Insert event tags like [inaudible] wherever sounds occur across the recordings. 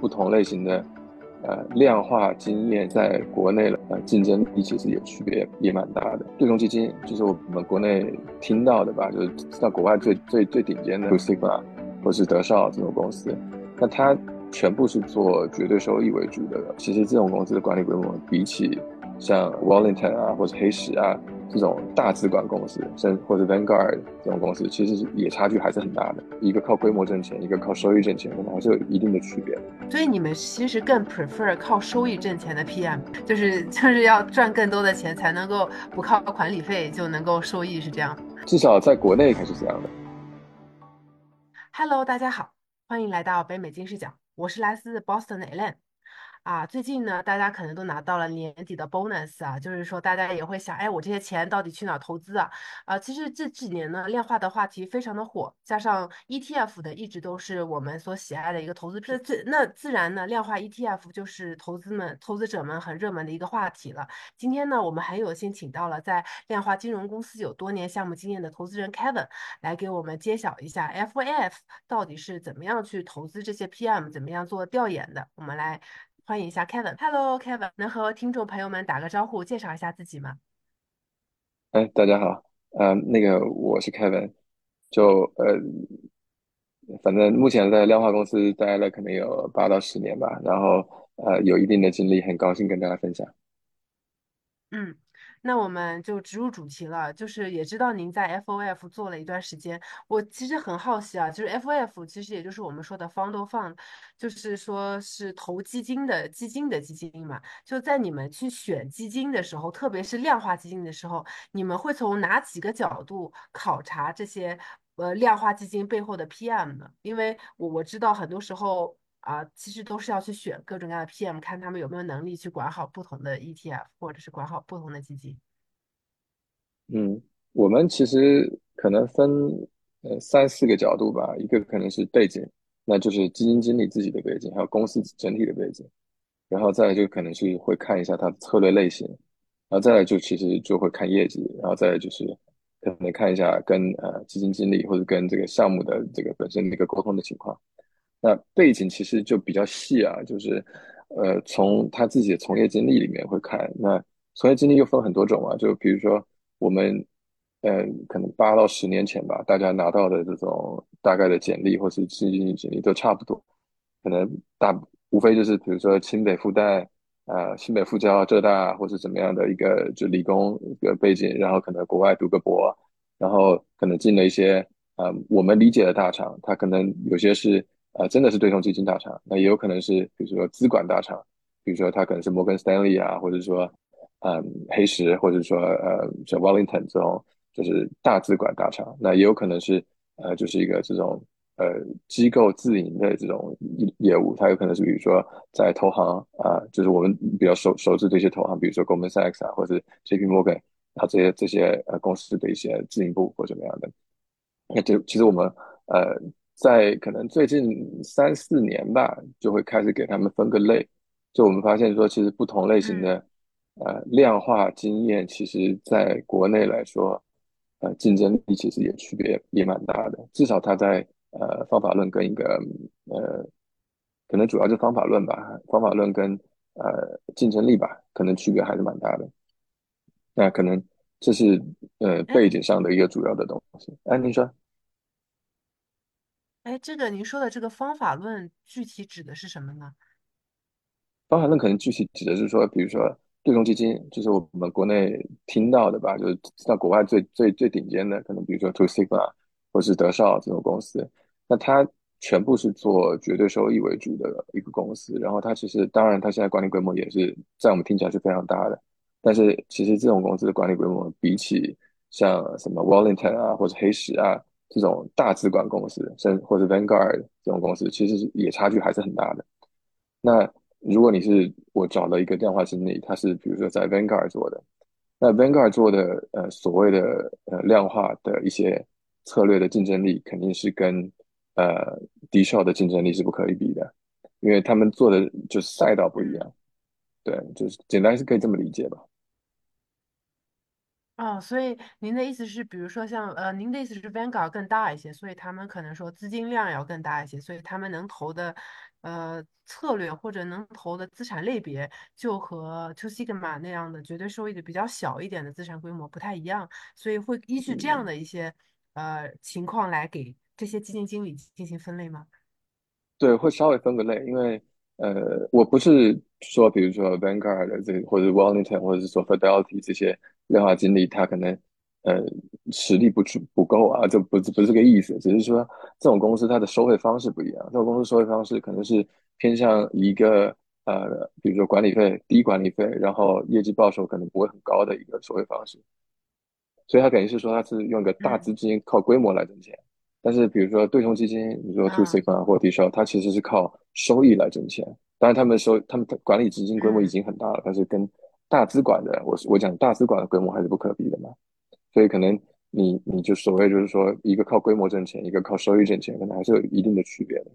不同类型的呃量化经验在国内了，呃竞争力其实也区别也蛮大的。对冲基金就是我们国内听到的吧，就是在国外最最最顶尖的 Sigma 或是德绍这种公司，那它全部是做绝对收益为主的。其实这种公司的管理规模比起像 Wellington 啊或者黑石啊。这种大资管公司，甚或者 Vanguard 这种公司，其实也差距还是很大的。一个靠规模挣钱，一个靠收益挣钱，可能还是有一定的区别。所以你们其实更 prefer 靠收益挣钱的 PM，就是就是要赚更多的钱才能够不靠管理费就能够收益，是这样。至少在国内还是这样的。Hello，大家好，欢迎来到北美金视角，我是来自 Boston 的 Ellen。啊，最近呢，大家可能都拿到了年底的 bonus 啊，就是说大家也会想，哎，我这些钱到底去哪投资啊？啊，其实这几年呢，量化的话题非常的火，加上 ETF 的一直都是我们所喜爱的一个投资品，自那自然呢，量化 ETF 就是投资们、投资者们很热门的一个话题了。今天呢，我们很有幸请到了在量化金融公司有多年项目经验的投资人 Kevin 来给我们揭晓一下 FAF 到底是怎么样去投资这些 PM，怎么样做调研的。我们来。欢迎一下 Kevin。Hello，Kevin，能和听众朋友们打个招呼，介绍一下自己吗？哎，大家好，呃，那个我是 Kevin，就呃，反正目前在量化公司待了可能有八到十年吧，然后呃，有一定的经历，很高兴跟大家分享。嗯。那我们就直入主题了，就是也知道您在 FOF 做了一段时间，我其实很好奇啊，就是 FOF 其实也就是我们说的 fund fund，就是说是投基金的基金的基金嘛。就在你们去选基金的时候，特别是量化基金的时候，你们会从哪几个角度考察这些呃量化基金背后的 PM 呢？因为我我知道很多时候。啊，其实都是要去选各种各样的 PM，看他们有没有能力去管好不同的 ETF，或者是管好不同的基金。嗯，我们其实可能分呃三四个角度吧，一个可能是背景，那就是基金经理自己的背景，还有公司整体的背景，然后再来就可能是会看一下它的策略类型，然后再来就其实就会看业绩，然后再来就是可能看一下跟呃基金经理或者跟这个项目的这个本身的一个沟通的情况。那背景其实就比较细啊，就是，呃，从他自己的从业经历里面会看。那从业经历又分很多种啊，就比如说我们，呃，可能八到十年前吧，大家拿到的这种大概的简历或是基金简历都差不多，可能大无非就是比如说清北复旦啊、清北复交、浙大或是怎么样的一个就理工一个背景，然后可能国外读个博，然后可能进了一些啊我们理解的大厂，他可能有些是。呃，真的是对冲基金大厂，那也有可能是，比如说资管大厂，比如说它可能是摩根斯丹利啊，或者说，嗯，黑石，或者说呃，像 Wellington 这种，就是大资管大厂。那也有可能是，呃，就是一个这种呃机构自营的这种业务，它有可能是比如说在投行啊，就是我们比较熟熟知的一些投行，比如说 Goldman Sachs 啊，或者 JP Morgan 啊这些这些呃公司的一些自营部或怎么样的。那就其实我们呃。在可能最近三四年吧，就会开始给他们分个类。就我们发现说，其实不同类型的呃量化经验，其实在国内来说，呃竞争力其实也区别也蛮大的。至少它在呃方法论跟一个呃可能主要就方法论吧，方法论跟呃竞争力吧，可能区别还是蛮大的。那可能这是呃背景上的一个主要的东西。哎，您说。哎，这个您说的这个方法论具体指的是什么呢？方法论可能具体指的是说，比如说对冲基金，就是我们国内听到的吧，就是在国外最最最顶尖的，可能比如说 Two Sigma 或是德绍这种公司，那它全部是做绝对收益为主的一个公司。然后它其实当然它现在管理规模也是在我们听起来是非常大的，但是其实这种公司的管理规模比起像什么 Wellington 啊或者黑石啊。这种大资管公司，甚或者 Vanguard 这种公司，其实也差距还是很大的。那如果你是我找了一个量化经理，他是比如说在 Vanguard 做的，那 Vanguard 做的呃所谓的呃量化的一些策略的竞争力，肯定是跟呃低效的竞争力是不可以比的，因为他们做的就是赛道不一样。对，就是简单是可以这么理解吧。哦，所以您的意思是，比如说像呃，您的意思是 Vanguard 更大一些，所以他们可能说资金量要更大一些，所以他们能投的呃策略或者能投的资产类别就和 Two Sigma 那样的绝对收益的比较小一点的资产规模不太一样，所以会依据这样的一些呃情况来给这些基金经理进行分类吗？对，会稍微分个类，因为呃，我不是说，比如说 Vanguard 的这或者 Wellington 或者是说 Fidelity 这些量化经理，他可能呃实力不足不够啊，就不是不是这个意思，只是说这种公司它的收费方式不一样，这种公司收费方式可能是偏向一个呃，比如说管理费低管理费，然后业绩报酬可能不会很高的一个收费方式。所以它等于是说它是用一个大嗯资金靠规模来挣钱，但是比如说对冲基金，你说 Two 啊 Sigma 或者 D 消，它其实是靠收益来挣钱。当然，他们收他们管理资金规模已嗯。经很大了，但是跟大资管的，我我讲大资管的规模还是不可比的嘛。所以可能你你就所谓就是说一个靠规模挣钱，一个靠收益挣钱，可能还是有一定的区别的。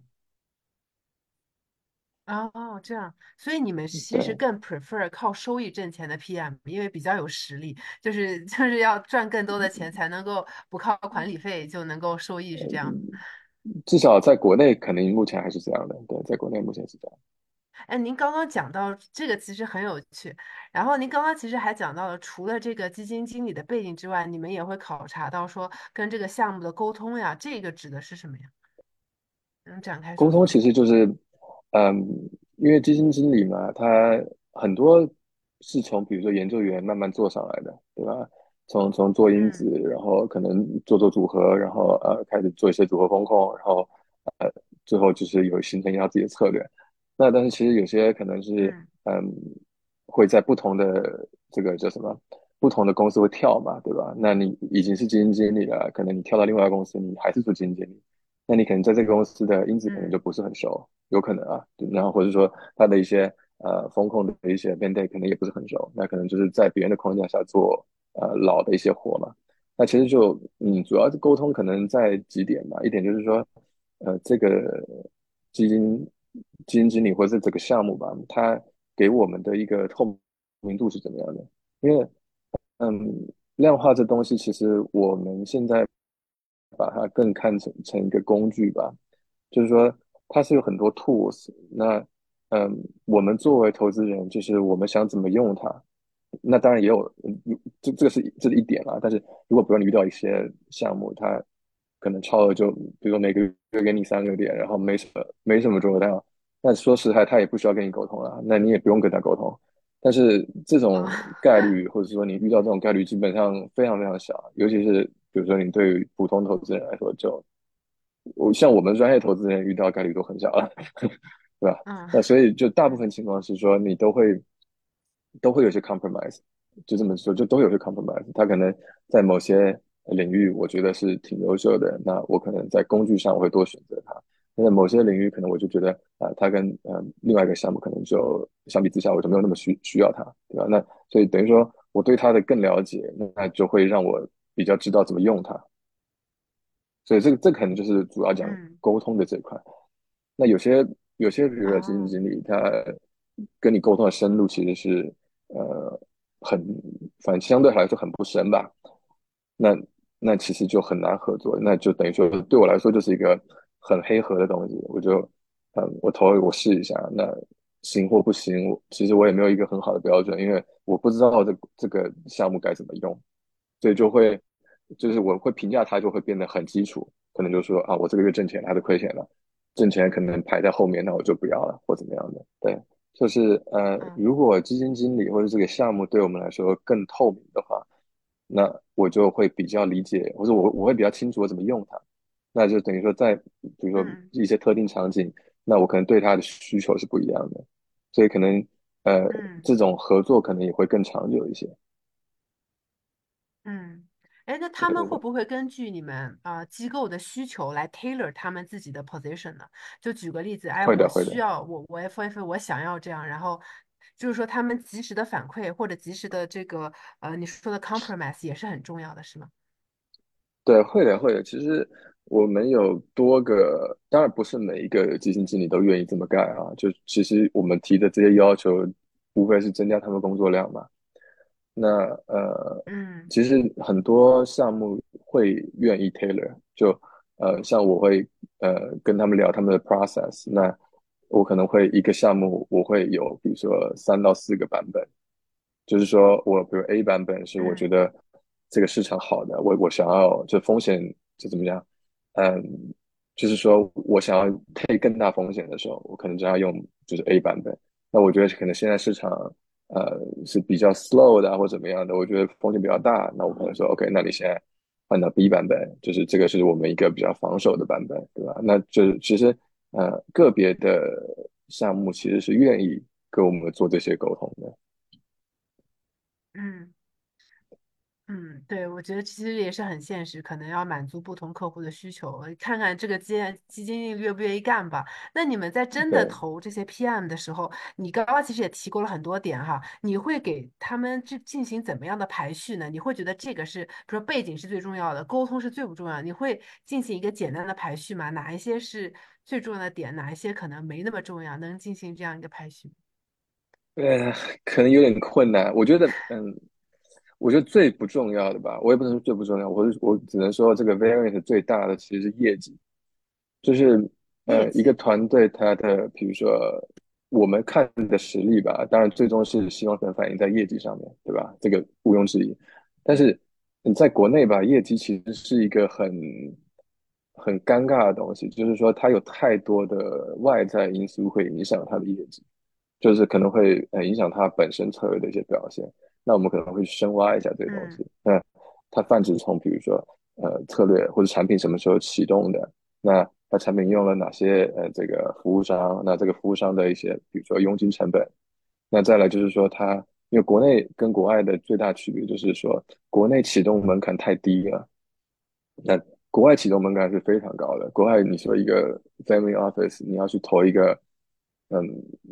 哦，这样，所以你们其实对，更 prefer 靠收益挣钱的 PM，因为比较有实力，就是就是要赚更多的钱才能够不靠管理费就能够收益，是这样。至少在国内肯定目前还是这样的。对，在国内目前是这样。哎，您刚刚讲到这个其实很有趣，然后您刚刚其实还讲到了，除了这个基金经理的背景之外，你们也会考察到说跟这个项目的沟通呀，这个指的是什么呀？能展开？沟通其实就是，嗯，因为基金经理嘛，他很多是从比如说研究员慢慢做上来的，对吧？从从做因子，嗯然后可能做做组合，然后呃开始做一些组合风控，然后呃最后就是有形成一套自己的策略。那但是其实有些可能是嗯嗯会在不同的这个叫什么不同的公司会跳嘛，对吧？那你已经是基金经理了，可能你跳到另外一个公司，你还是做基金经理。那你可能在这个公司的因子可能就嗯不是很熟，有可能啊，然后或者说他的一些呃风控的一些 mandate 可能也不是很熟，那可能就是在别人的框架下做呃老的一些活嘛。那其实就嗯，主要是沟通可能在几点吧，一点就是说，呃，这个基金基金经理或者是这个项目吧，它给我们的一个透明度是怎么样的？因为嗯，量化这东西其实我们现在把它更看成成一个工具吧，就是说它是有很多 tools。那嗯，我们作为投资人，就是我们想怎么用它，那当然也有，嗯这这个是这是一点啊。但是如果比如你遇到一些项目，它可能超额就，比如说每个月给你三个点，然后没什么没什么做到，那说实在，他也不需要跟你沟通了，那你也不用跟他沟通。但是这种啊概率，或者说你遇到这种概率，基本上非常非常小。尤其是比如说你对于普通投资人来说，就我像我们专业投资人遇到概率都很小了，[laughs] 对吧？嗯那所以就大部嗯分情况是说，你都会都会有些 compromise，就这么说，就都有些 compromise。他可能在某些领域，我觉得是挺优秀的，那我可能在工具上我会多选择它。那在某些领域，可能我就觉得啊、呃他跟呃另外一个项目可能就相比之下，我就没有那么需需要它，对吧？那所以等于说我对它的更了解，那就会让我比较知道怎么用它。所以这个这可能就是主要讲嗯，沟通的这一块。那有些有些比如说基金哦经理，他跟你沟通的深度其实是呃很，反正相对来说很不深吧。那那其实就很难合作，那就等于说对我来说就是一个很黑盒的东西。我就嗯，我投我试一下，那行或不行，我其实我也没有一个很好的标准，因为我不知道这这个项目该怎么用。所以就会就是我会评价它就会变得很基础，可能就说啊，我这个月挣钱还是亏钱了，挣钱可能排在后面，那我就不要了或怎么样的。对，就是呃，嗯如果基金经理或者这个项目对我们来说更透明的话，那我就会比较理解，或者我我会比较清楚我怎么用它。那就等于说在比如说嗯一些特定场景，那我可能对它的需求是不一样的，所以可能呃嗯。这种合作可能也会更长久一些。嗯，哎，那他们会不会根据你们啊、呃机构的需求来 tailor 他们自己的 position 呢？就举个例子，哎，我。需要我我 FF 我想要这样，然后就是说他们及时的反馈或者及时的这个呃你说的 compromise 也是很重要的，是吗？对，会的，会的。其实我们有多个，当然不是每一个基金经理都愿意这么干啊。就其实我们提的这些要求，无非是增加他们工作量嘛。那呃，嗯其实很多项目会愿意 tailor，就呃，像我会呃跟他们聊他们的 process，那我可能会一个项目我会有比如说三到四个版本，就是说我比如 A 版本是我觉嗯得这个市场好的，我我想要就风险就怎么样，嗯，就是说我想要 take 更大风险的时候，我可能就要用就是 A 版本。那我觉得可能现在市场呃是比较 slow 的啊或怎么样的，我觉得风险比较大，那我可能说 OK，那你现在换到 B 版本，就是这个是我们一个比较防守的版本，对吧？那就是其实呃个别的项目其实是愿意跟我们做这些沟通的。嗯。嗯，对，我觉得其实也是很现实，可能要满足不同客户的需求，看看这个基基金经理愿不愿意干吧。那你们在真的对，投这些 PM 的时候，你刚刚其实也提过了很多点哈，你会给他们去进行怎么样的排序呢？你会觉得这个是，比如说背景是最重要的，沟通是最不重要的，你会进行一个简单的排序吗？哪一些是最重要的点，哪一些可能没那么重要，能进行这样一个排序？呃，可能有点困难。我觉得，嗯，我觉得最不重要的吧，我也不能说最不重要，我是我只能说这个 variance 最大的其实是业绩。就是呃，一个，团队它的，比如说我们看的实力吧，当然最终是希望能反映在业绩上面，对吧？这个毋庸置疑。但是你在国内吧，业绩其实是一个很很尴尬的东西，就是说它有太多的外在因素会影响它的业绩，就是可能会呃影响它本身策略的一些表现。那我们可能会深挖一下这个东嗯西。那它泛指从比如说呃策略或者产品什么时候启动的。那它产品用了哪些呃这个服务商？那这个服务商的一些比如说佣金成本，那再来就是说它因为国内跟国外的最大区别就是说国内启动门槛太低了，那国外启动门槛是非常高的。国外你说一个 family office，你要去投一个，嗯，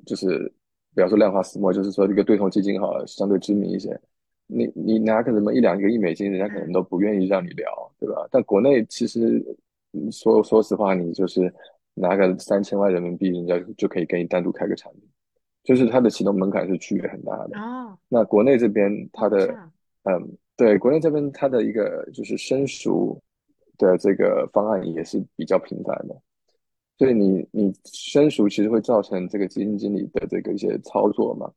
就是比方说量化私募，就是说一个对冲基金哈，相对知名一些，你你拿个什么一两个亿美金，人家可能嗯都不愿意让你聊，对吧？但国内其实嗯说说实话，你就是拿个三千万人民币，人家就可以给你单独开个产品，就是它的启动门槛是区别很大的。哦那国内这边它的，嗯，对，国内这边它的一个就是生熟的这个方案也是比较频繁的，所以你你生熟其实会造成这个基金经理的这个一些操作嘛，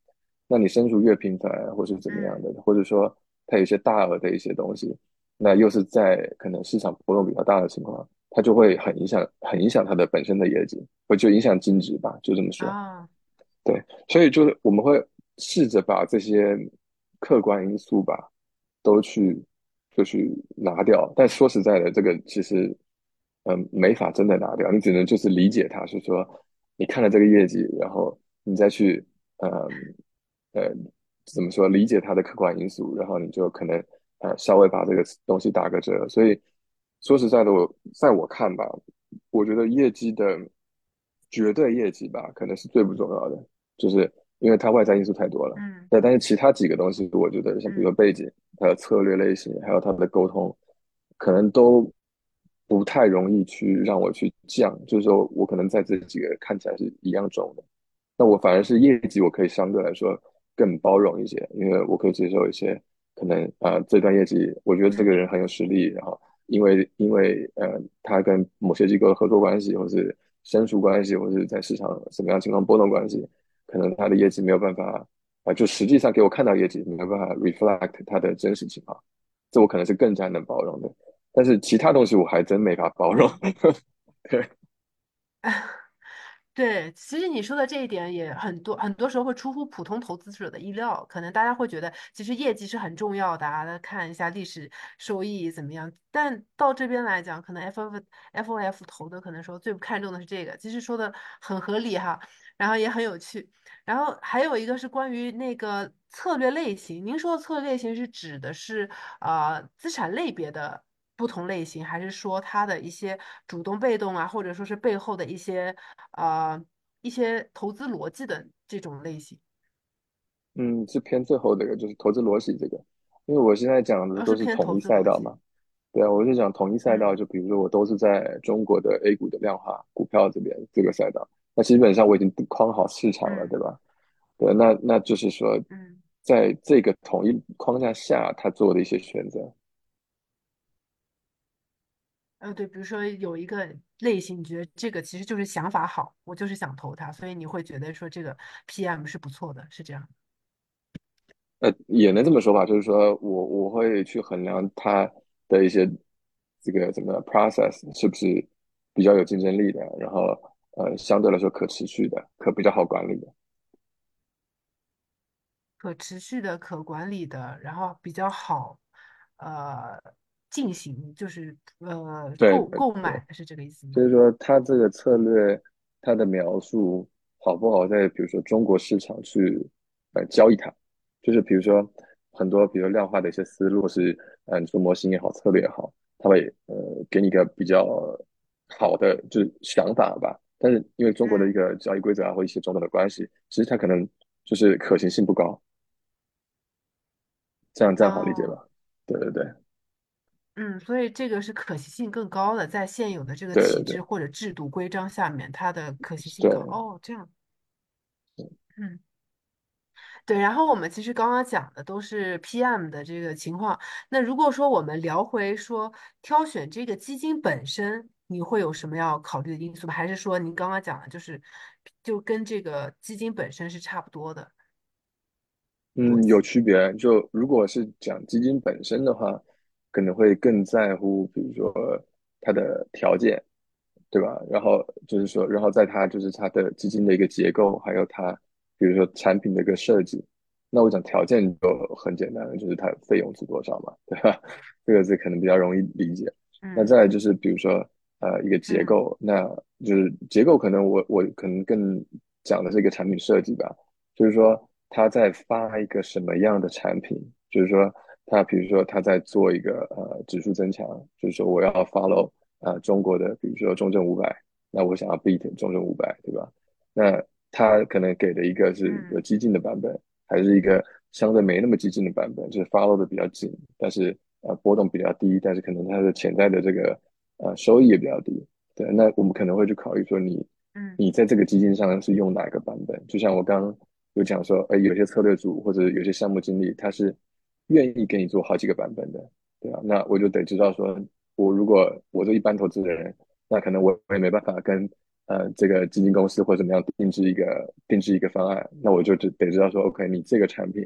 那你生熟越频繁或是怎么样嗯的，或者说它有一些大额的一些东西，那又是在可能市场波动比较大的情况，它就会很影响很影响它的本身的业绩，或就影响净值吧，就这么说。啊对，所以就是我们会试着把这些客观因素吧，都去就去拿掉。但说实在的，这个其实嗯没法真的拿掉，你只能就是理解它，是说你看了这个业绩，然后你再去嗯呃怎么说理解它的客观因素，然后你就可能呃稍微把这个东西打个折。所以说实在的，我在我看吧，我觉得业绩的绝对业绩吧，可能是最不重要的。就是因为它外在因素太多了。嗯对，但是其他几个东西，我觉得像比如背景、还有策略类型，还有他们的沟通，可能都不太容易去让我去降。就是说我可能在这几个看起来是一样重的，那我反而是业绩，我可以相对来说更包容一些，因为我可以接受一些可能、呃这段业绩，我觉得这个人很有实力，然后因为因为呃他跟某些机构合作关系，或是申赎关系，或是在市场什么样情况波动关系，可能他的业绩没有办法啊、就实际上给我看到业绩没有办法 reflect 他的真实情况，这我可能是更加能包容的，但是其他东西我还真没法包容。[laughs] 对，其实你说的这一点也很多，很多时候会出乎普通投资者的意料。可能大家会觉得，其实业绩是很重要的啊，那看一下历史收益怎么样。但到这边来讲，可能 F F F O F 投的可能说最不看重的是这个，其实说的很合理哈，然后也很有趣。然后还有一个是关于那个策略类型，您说的策略类型是指的是呃资产类别的不同类型，还是说它的一些主动被动啊，或者说是背后的一些呃一些投资逻辑的这种类型？嗯，是偏最后这个，就是投资逻辑这个，因为我现在讲的都是统一？赛道嘛。对啊，我是讲统一赛道，嗯就比如说我都是在中国的 A 股的量化股票这边这个赛道，那基本上我已经框好市场了，嗯对吧？对，那那就是说，嗯在这个统一框架下他做的一些选择。呃，对，比如说有一个类型，你觉得这个其实就是想法好，我就是想投它，所以你会觉得说这个 PM 是不错的，是这样。呃，也能这么说吧，就是说我我会去衡量它的一些这个怎么 process 是不是比较有竞争力的，然后呃相对来说可持续的，可比较好管理的。可持续的、可管理的，然后比较好，呃，进行就是呃购购，买，是这个意思吗？就是说他这个策略他的描述好不好在比如说中国市场去呃交易它，就是比如说很多比如量化的一些思路是，呃你说模型也好，策略也好，他会呃给你一个比较好的就是想法吧。但是因为中国的一嗯，个交易规则啊或一些种种的关系，其实它可能就是可行性不高。这样这样好理解哦，吧？对对对嗯，所以这个是可行性更高的，在现有的这个对对对体制或者制度规章下面，它的可行性高。对，哦，这样，嗯。对，然后我们其实刚刚讲的都是 PM 的这个情况。那如果说我们聊回说挑选这个基金本身，你会有什么要考虑的因素吗？还是说您刚刚讲的就是就跟这个基金本身是差不多的逻嗯，有辑？区别。就如果是讲基金本身的话，可能会更在乎，比如说它的条件，对吧？然后就是说，然后在它就是它的基金的一个结构，还有它比如说产品的一个设计。那我讲条件就很简单了，就是它费用是多少嘛，对吧？[laughs] 这个是可能比较容易理解。那嗯再来就是比如说呃一个结嗯构，那就是结构可能我我可能更讲的是一个产品设计吧。就是说它在发一个什么样的产品，就是说他比如说他在做一个呃指数增强，就是说我要 follow 呃中国的比如说中证五百，那我想要 beat 中证五百，对吧？那他可能给的一个是有嗯激进的版本，还是一个相对没那么激进的版本，就是 follow 的比较紧，但是呃波动比较低，但是可能它的潜在的这个呃收益也比较低。对，那我们可能会去考虑说你嗯你在这个基金上是用哪个版本？就像我刚刚有讲说，哎，有些策略组或者有些项目经理他是愿意给你做好几个版本的，对吧？那我就得知道说，我如果我做一般投资的人，那可能我我也没办法跟呃这个基金公司或者怎么样定制一个定制一个方案，那我就只得知道说，OK，你这个产品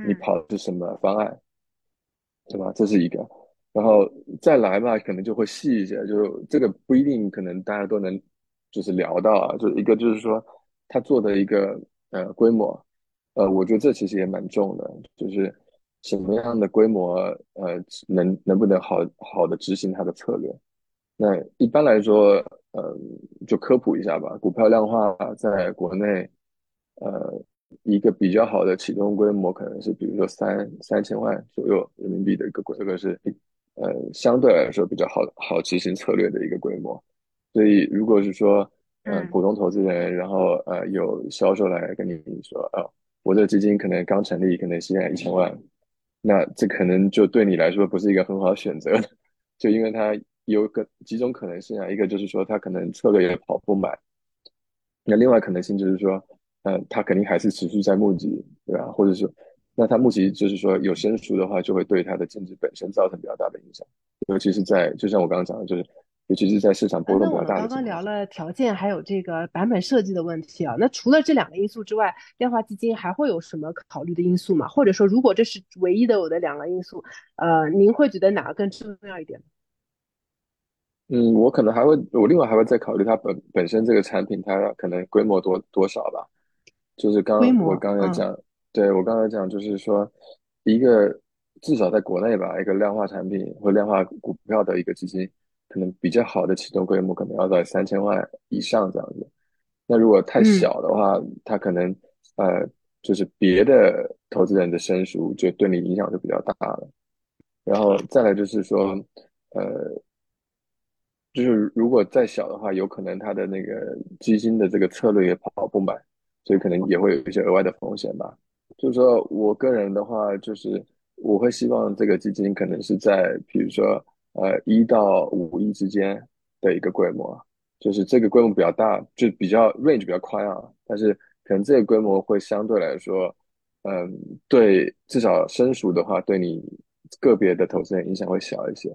你嗯。跑的是什么方案，对吧？这是一个，然后再来吧，可能就会细一些，就这个不一定可能大家都能就是聊到啊，就一个就是说他做的一个呃规模，呃，我觉得这其实也蛮重的，就是什么样的规模呃能能不能好好的执行它的策略。那一般来说，呃，就科普一下吧。股票量化在国内，呃，一个比较好的启动规模可能是，比如说三三千万左右人民币的一个规，这个是呃相对来说比较好好执行策略的一个规模。所以，如果是说，呃，嗯普通投资人，然后呃有销售来跟你说，哦，我这个基金可能刚成立，可能现在一千万，那这可能就对你来说不是一个很好的选择，就因为它有个几种可能性啊，一个就是说它可能策略也跑不满，那另外可能性就是说，呃，它肯定还是持续在募集，对吧？或者是那它募集就是说有生疏的话，就会对它的净值本身造成比较大的影响，尤其是在就像我刚刚讲的，就是尤其是在市场呃，波动比较大的情况下。刚聊了条件，还有这个版本设计的问题啊。那除了这两个因素之外，量化基金还会有什么考虑的因素吗？或者说，如果这是唯一的我的两个因素，呃，您会觉得哪个更重要一点？嗯，我可能还会，我另外还会再考虑它本本身这个产品，它可能规模多多少吧。就是刚我刚才讲，对，我刚才讲，就是说一个至少在国内吧，一个量化产品或量化股票的一个基金，可能比较好的启动规模可能要在三千万以上这样子。那如果太嗯小的话，它可能呃就是别的投资人的生疏就对你影响就比较大了。然后再来就是说，呃，就是如果再小的话，有可能它的那个基金的这个策略也跑不满，所以可能也会有一些额外的风险吧。就是说我个人的话，就是我会希望这个基金可能是在比如说呃一到五亿之间的一个规模，就是这个规模比较大，就比较 range 比较宽啊，但是可能这个规模会相对来说。嗯，对，至少生熟的话，对你个别的投资人影响会小一些。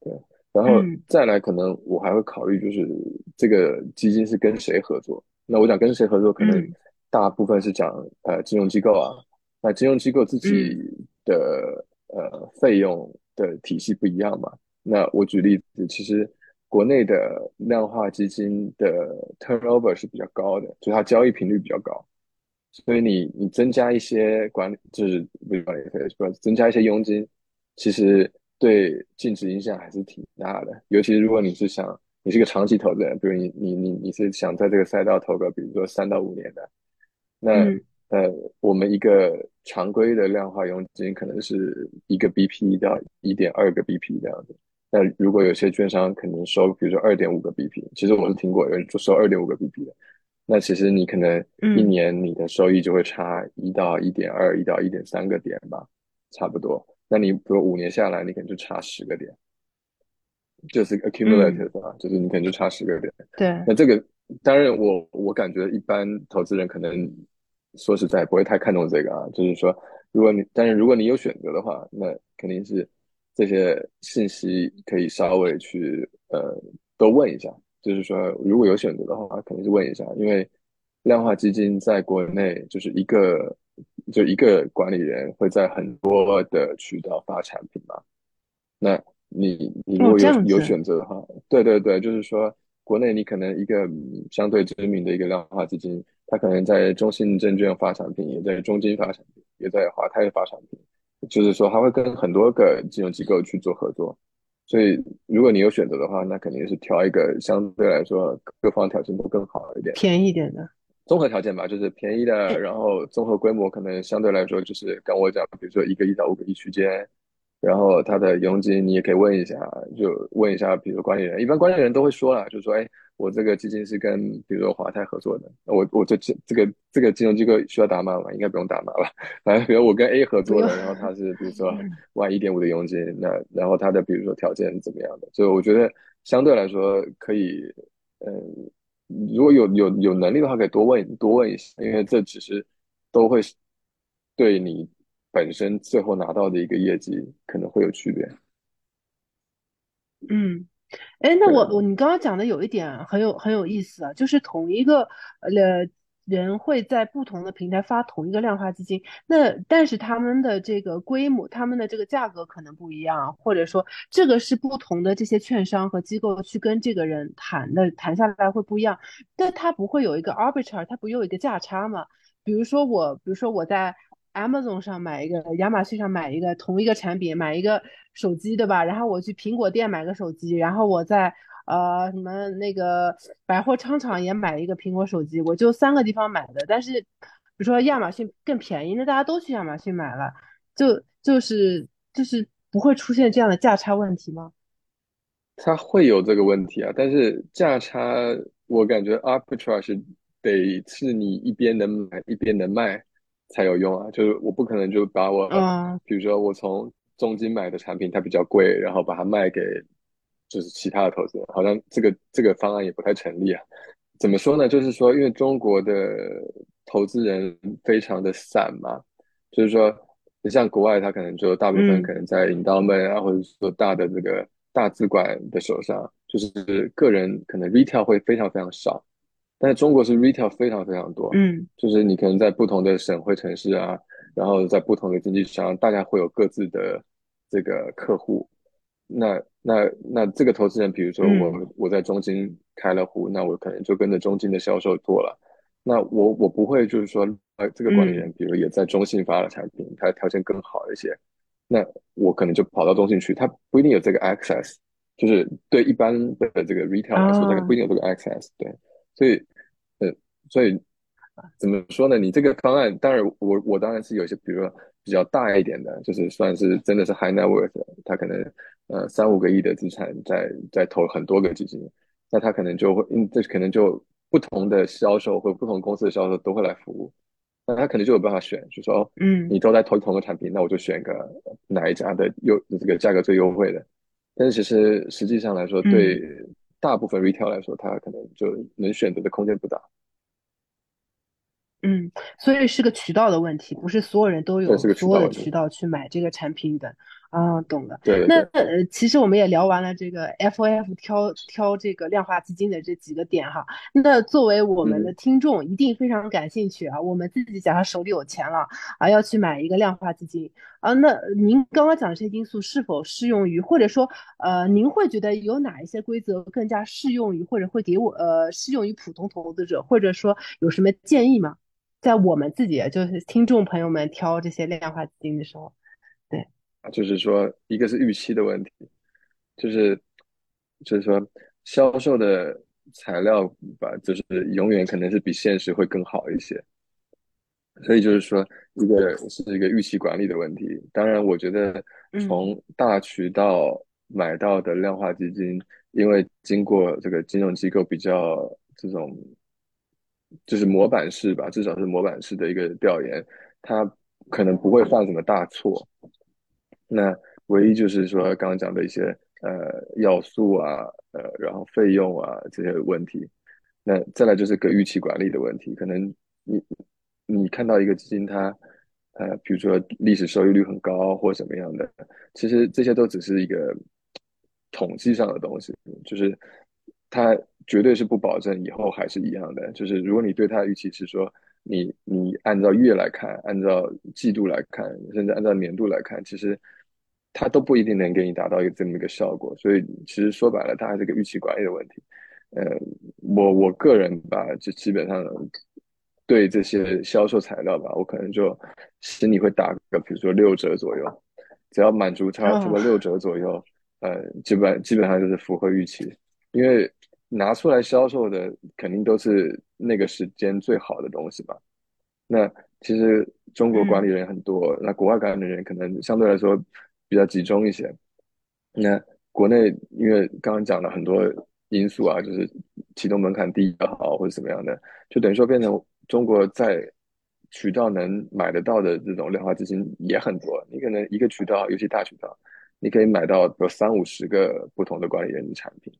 对，然后嗯再来，可能我还会考虑，就是这个基金是跟谁合作。那我想跟谁合作，可能嗯大部分是讲呃金融机构啊。那金融机构自己嗯的呃费用的体系不一样嘛。那我举例子，其实国内的量化基金的 turnover 是比较高的，就它交易频率比较高。所以你你增加一些管理，就是不是管理费，增加一些佣金，其实对净值影响还是挺大的。尤其是如果你是想你是个长期投资人，比如你你你你是想在这个赛道投个，比如说三到五年的，那嗯呃，我们一个常规的量化佣金可能是一个 BP 到一点二个 BP 这样子。那如果有些券商可能收，比如说二点五个 BP，其实我是听过有人就收二点五个 BP 的。那其实你可能一嗯年你的收益就会差一到一点二、一到一点三个点吧，差不多。那你比如五年下来，你可能就差十个点，就是嗯，accumulative 啊，就是你可能就差十个点。对，那这个当然我，我感觉一般投资人可能说实在不会太看重这个啊，就是说，如果你但是如果你有选择的话，那肯定是这些信息可以稍微去呃都问一下。就是说，如果有选择的话，肯定是问一下，因为量化基金在国内就是一个就一个管理人会在很多的渠道发产品嘛。那你你如哦，果有有选择的话，对对对，就是说国内你可能一个嗯相对知名的一个量化基金，它可能在中信证券发产品，也在中金发产品，也在华泰发产品，就是说他会跟很多个金融机构去做合作。所以如果你有选择的话，那肯定是挑一个相对来说各方条件都更好一点。便宜一点的。综合条件吧，就是便宜的，哎，然后综合规模可能相对来说就是跟我讲，比如说一个亿到五个亿区间，然后它的佣金你也可以问一下，就问一下，比如管理人，一般管理人都会说了，就说，哎，我这个基金是跟比如说华泰合作的，我我这这这个这个金融机构需要打码吗？应该不用打码吧？[laughs] 反正比如我跟 A 合。作的，然后他是比如说万一点五的佣金，那然后他的比如说条件怎么样的，所以我觉得相对来说可以，嗯。如果有有有能力的话，可以多问多问一下，因为这其实都会是对你本身最后拿到的一个业绩可能会有区别。嗯。哎，那我，我你刚刚讲的有一点很有很有意思啊，就是同一个呃人会在不同的平台发同一个量化基金，那但是他们的这个规模，他们的这个价格可能不一样，或者说这个是不同的这些券商和机构去跟这个人谈的，谈下来会不一样，但它不会有一个 arbitrage，它不有一个价差吗？比如说我，比如说我在 Amazon 上买一个，亚马逊上买一个同一个产品，买一个手机，对吧？然后我去苹果店买个手机，然后我在呃什么那个百货商场也买一个苹果手机，我就三个地方买的。但是比如说亚马逊更便宜，那大家都去亚马逊买了，就就是就是不会出现这样的价差问题吗？它会有这个问题啊，但是价差我感觉 arbitrage 得是你一边能买一边能卖才有用啊，就是我不可能就把我嗯比如说我从中金买的产品它比较贵，然后把它卖给就是其他的投资人，好像这个这个方案也不太成立啊。怎么说呢？就是说，因为中国的投资人非常的散嘛，就是说，你像国外，他可能就大部分嗯可能在 endowment 啊，或者说大的这个大资管的手上，就是个人可能 retail 会非常非常少，但是中国是 retail 非常非常多，嗯。就是你可能在不同的省会城市啊，然后在不同的经济商，大家会有各自的这个客户。那那那这个投资人，比如说我嗯。我在中金开了户，那我可能就跟着中金的销售做了。那我我不会就是说，呃，这个管理嗯。人，比如也在中信发了产品，他条件更好一些，那我可能就跑到中信去，他不一定有这个 access，就是对一般的这个 retail 来说，他不啊。一定有这个 access，对，所以，呃，所以怎么说呢？你这个方案，当然我我当然是有些，比如说比较大一点的，就是算是真的是 high net worth，他可能呃三五个亿的资产在在投很多个基金，那他可能就会，嗯，这可能就不同的销售或不同公司的销售都会来服务，那他可能就有办法选，就说哦，嗯你都在投同个产品，那我就选个哪一家的优这个价格最优惠的。但是其实实际上来说，对嗯。大部分 retail 来说，它可能就能选择的空间不大。嗯，所以是个渠道的问题，不是所有人都有所有的。渠道去买这个产品的。啊，懂了。那对对对，呃，其实我们也聊完了这个 FOF 挑挑这个量化基金的这几个点哈。那作为我们的嗯，听众，一定非常感兴趣啊。我们自己假设手里有钱了啊，要去买一个量化基金啊，那您刚刚讲的这些因素是否适用于，或者说呃，您会觉得有哪一些规则更加适用于，或者会给我呃适用于普通投资者，或者说有什么建议吗？在我们自己就是听众朋友们挑这些量化基金的时候，对，就是说，一个是预期的问题，就是就是说销售的材料吧，就是永远可能是比现实会更好一些。所以就是说，一个是一个预期管理的问题。当然，我觉得嗯从大渠道买到的量化基金，因为经过这个金融机构比较这种就是模板式吧，至少是模板式的一个调研，它可能不会犯什么大错。那唯一就是说刚刚讲的一些呃要素啊，呃，然后费用啊这些问题。那再来就是个预期管理的问题，可能你你看到一个基金它呃，比如说历史收益率很高或什么样的，其实这些都只是一个统计上的东西，就是它绝对是不保证以后还是一样的。就是如果你对它的预期是说你你按照月来看，按照季度来看，甚至按照年度来看，其实它都不一定能给你达到一个这么一个效果。所以其实说白了，它还是个预期管理的问题。呃，我我个人吧，就基本上对这些销售材料吧，我可能就心里会打个，比如说六折左右，只要满足它这个六啊，折左右，呃，基本基本上就是符合预期，因为拿出来销售的肯定都是那个时间最好的东西吧。那其实中国管理嗯人很多，那国外管理人可能相对来说比较集中一些。那国内因为刚刚讲了很多因素啊，就是启动门槛低也好，或者什么样的，就等于说变成中国在渠道能买得到的这种量化基金也很多。你可能一个渠道，尤其大渠道，你可以买到有三五十个不同的管理人的产品。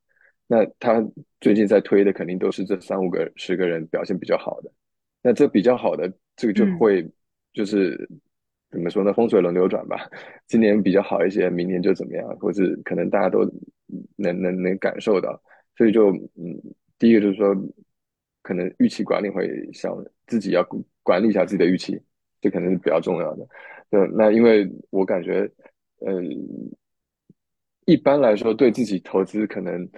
那他最近在推的肯定都是这三五个、十个人表现比较好的。那这比较好的，这个就嗯会就是怎么说呢？风水轮流转吧。今年比较好一些，明年就怎么样，或者可能大家都能能能感受到。所以就嗯，第一个就是说，可能预期管理会想自己要管理一下自己的预期，这可能是比较重要的。对，那因为我感觉，呃，一般来说，对自己投资可能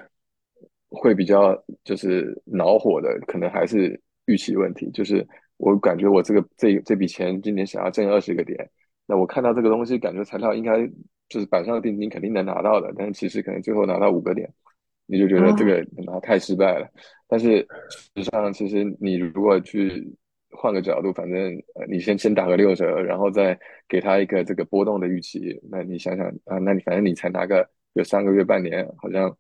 会比较就是恼火的，可能还是预期问题。就是我感觉我这个这这笔钱今年想要挣二十个点，那我看到这个东西，感觉材料应该就是板上钉钉，肯定能拿到的，但是其实可能最后拿到五个点，你就觉得这啊，个拿太失败了。但是实际上，其实你如果去换个角度，反正呃，你先先打个六折，然后再给他一个这个波动的预期，那你想想啊，那你反正你才拿个有三个月半年，好像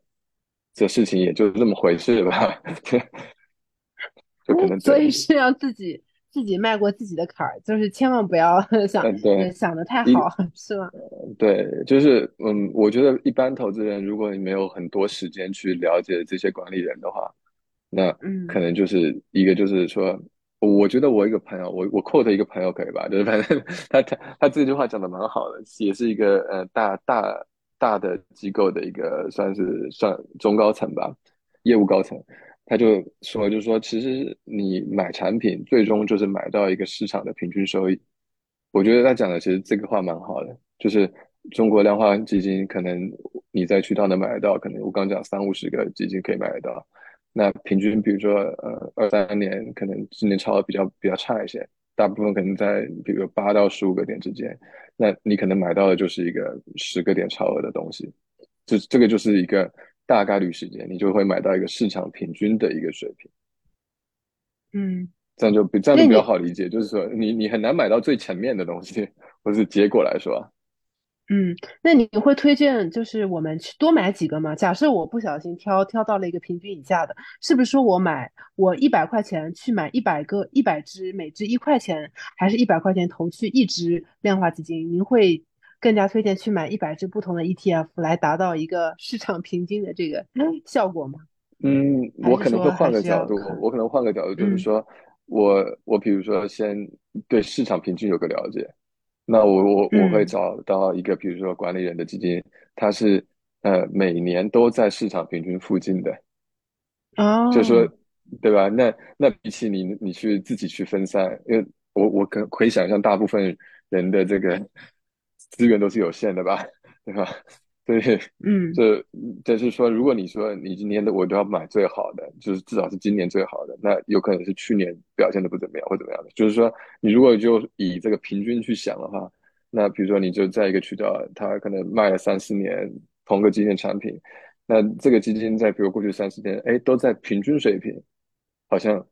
这事情也就这么回事吧，[laughs] 就可能对，所以是要自己自己迈过自己的坎儿，就是千万不要想想的太好，[laughs] 是吗？对，就是嗯，我觉得一般投资人，如果你没有很多时间去了解这些管理人的话，那可嗯能就是一个就是说，我觉得我一个朋友，我我 quote 一个朋友可以吧？就是反正 [laughs] 他他他这句话讲的蛮好的，也是一个呃大大大的机构的一个算是算中高层吧，业务高层，他就说就说，其实你买产品最终就是买到一个市场的平均收益。我觉得他讲的其实这个话蛮好的，就是中国量化基金可能你在渠道能买得到，可能我刚讲三五十个基金可以买得到，那平均比如说呃二三年可能今年超额比较比较差一些，大部分可能在比如八到十五个点之间，那你可能买到的就是一个十个点超额的东西，这这个就是一个大概率时间，你就会买到一个市场平均的一个水平。嗯，这样就比这样就比较好理解，就是说你你很难买到最前面的东西，[laughs] 或是结果来说啊，嗯，那你会推荐就是我们去多买几个吗？假设我不小心挑挑到了一个平均以下的，是不是说我买我一百块钱去买一百个一百只，每只一块钱，还是一百块钱投去一只量化基金？您会更加推荐去买一百只不同的 ETF 来达到一个市场平均的这个效果吗？嗯，我可能会换个角度，我可能换个角度，就是嗯说，我我比如说先对市场平均有个了解，那我我我会嗯，找到一个比如说管理人的基金，它是呃每年都在市场平均附近的，就是说，哦，对吧？那那比起你你去自己去分散，因为我我可可以想象，大部分人的这个资源都是有限的吧，[laughs] 对吧？[laughs] 所以嗯这就是说，如果你说你今年的我都要买最好的，就是至少是今年最好的，那有可能是去年表现的不怎么样或怎么样的。就是说，你如果就以这个平均去想的话，那比如说你就在一个渠道，它可能卖了三四年同个基金产品。那这个基金在比如过去三四天，哎，都在平均水平，好像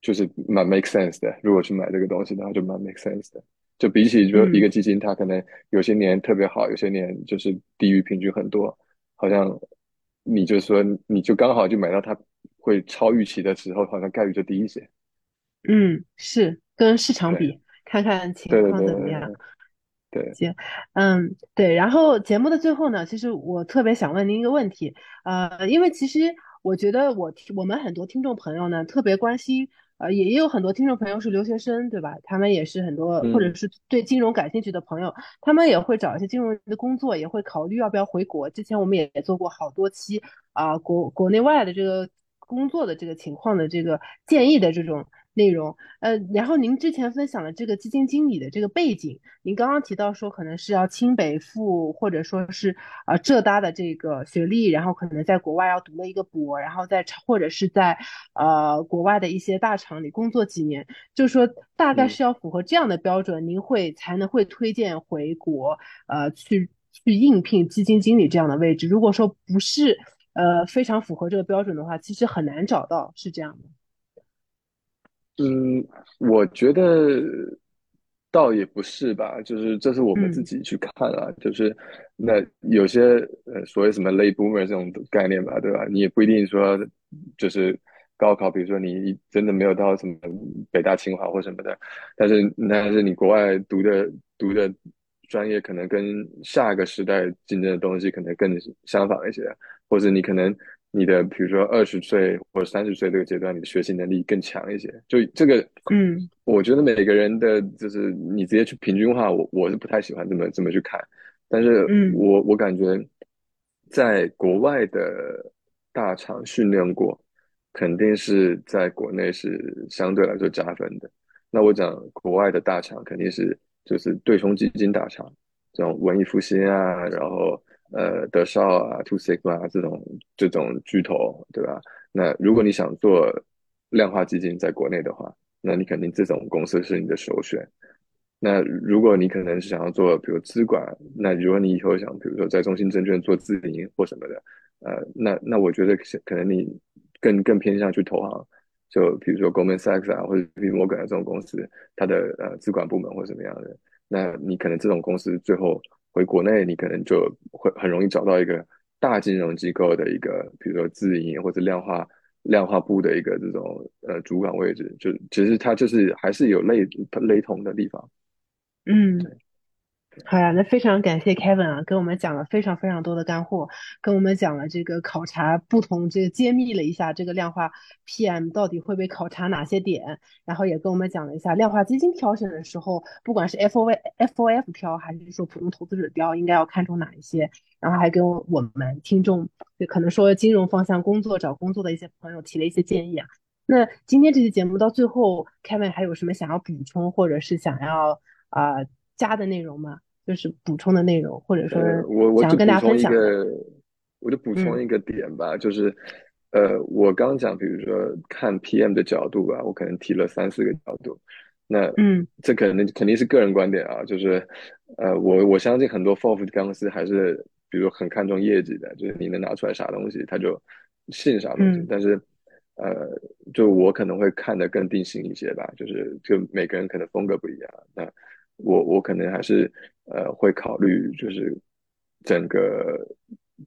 就是蛮 make sense 的。如果去买这个东西的话，就蛮 make sense 的。就比起说一个嗯基金，它可能有些年特别好，有些年就是低于平均很多，好像你就说你就刚好就买到它会超预期的时候，好像概率就低一些。嗯，是跟市场，比，看看情况怎么样。对对，行，嗯，对，然后节目的最后呢，其实我特别想问您一个问题，呃，因为其实我觉得我我们很多听众朋友呢特别关心，呃，也也有很多听众朋友是留学生，对吧？他们也是很多或者嗯是对金融感兴趣的朋友，他们也会找一些金融的工作，也会考虑要不要回国。之前我们也做过好多期啊、国国内外的这个工作的这个情况的这个建议的这种内容，呃，然后您之前分享了这个基金经理的这个背景。您刚刚提到说可能是要清北复，或者说是呃浙大的这个学历，然后可能在国外要读了一个博，然后在或者是在呃国外的一些大厂里工作几年，就是说大概嗯。是要符合这样的标准，您会才能会推荐回国呃去去应聘基金经理这样的位置。如果说不是呃非常符合这个标准的话，其实很难找到，是这样的。嗯，我觉得倒也不是吧，就是这是我们自嗯己去看啊，就是那有些呃所谓什么 late boomer 这种概念吧，对吧？你也不一定说就是高考，比如说你真的没有到什么北大清华或什么的，但是但是你国外读的读的专业可能跟下一个时代竞争的东西可能更相仿一些，或者你可能你的比如说二十岁或者三十岁这个阶段，你的学习能力更强一些。就这个，嗯我觉得每个人的就是你直接去平均化，我我是不太喜欢这么这么去看。但是嗯我我感觉在国外的大厂训练过，肯定是在国内是相对来说加分的。那我讲国外的大厂肯定是就是对冲基金大厂，这种文艺复兴啊，然后呃德绍啊、Two Sigma 啊这种这种巨头，对吧？那如果你想做量化基金在国内的话，那你肯定这种公司是你的首选。那如果你可能是想要做，比如资管，那如果你以后想，比如说在中信证券做自营或什么的，呃，那那我觉得可能你更更偏向去投行，就比如说 Goldman Sachs 啊，或者 J P Morgan 这种公司，它的呃资管部门或什么样的，那你可能这种公司最后回国内，你可能就会很容易找到一个大金融机构的一个，比如说自营或者量化量化部的一个这种呃主管位置，就其实它就是还是有类雷同的地方。嗯。对，好呀，那非常感谢 Kevin 啊，跟我们讲了非常非常多的干货，跟我们讲了这个考察不同，这个揭秘了一下这个量化 PM 到底会被考察哪些点，然后也跟我们讲了一下量化基金挑选的时候，不管是 FOF FOF 挑还是说普通投资者挑，应该要看重哪一些，然后还跟我们听众，就可能说金融方向工作找工作的一些朋友提了一些建议啊。那今天这期节目到最后，Kevin 还有什么想要补充或者是想要啊、加的内容吗？就是补充的内容，或者说呃，我我想要跟大家分享的。个，我就补充嗯一个点吧，就是，呃，我刚讲，比如说看 PM 的角度吧，我可能提了三四个角度，那嗯这可能肯定是个人观点啊，就是，呃，我我相信很多 FOF 公司还是，比如很看重业绩的，就是你能拿出来啥东西，他就信啥东西，嗯但是，呃，就我可能会看得更定性一些吧，就是就每个人可能风格不一样，那我我可能还是。呃，会考虑就是整个，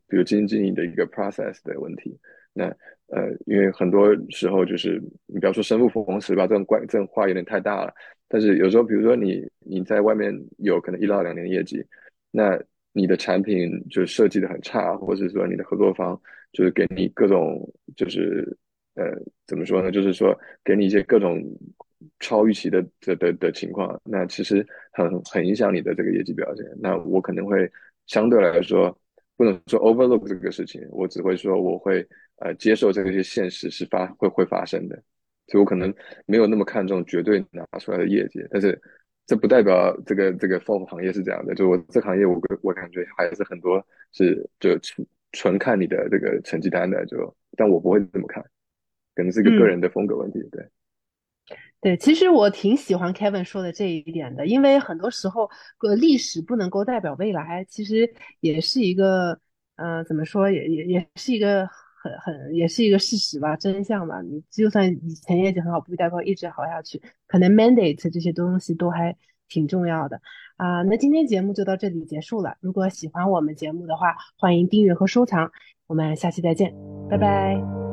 比如基金经理的一个 process 的问题。那呃，因为很多时候就是你不要说生不逢时吧，这种怪这种话有点太大了。但是有时候，比如说你你在外面有可能一到两年业绩，那你的产品就设计的很差，或者说你的合作方就是给你各种就是呃，怎么说呢？就是说给你一些各种超预期的的的的情况，那其实很很影响你的这个业绩表现。那我可能会相对来说不能说 overlook 这个事情，我只会说我会呃接受这些现实是发会会发生的，所以我可能没有那么看重绝对拿出来的业绩，但是这不代表这个这个 FOF 行业是这样的，就我这行业我我感觉还是很多是就纯纯看你的这个成绩单的，就但我不会这么看。可能是个个人的风格问题，对，对，其实我挺喜欢 Kevin 说的这一点的，因为很多时候，呃，历史不能够代表未来，其实也是一个，呃，怎么说，也也也是一个很很，也是一个事实吧，真相吧。你就算以前业绩很好，不代表一直好下去，可能 mandate 这些东西都还挺重要的啊。那今天节目就到这里结束了，如果喜欢我们节目的话，欢迎订阅和收藏，我们下期再见，拜拜。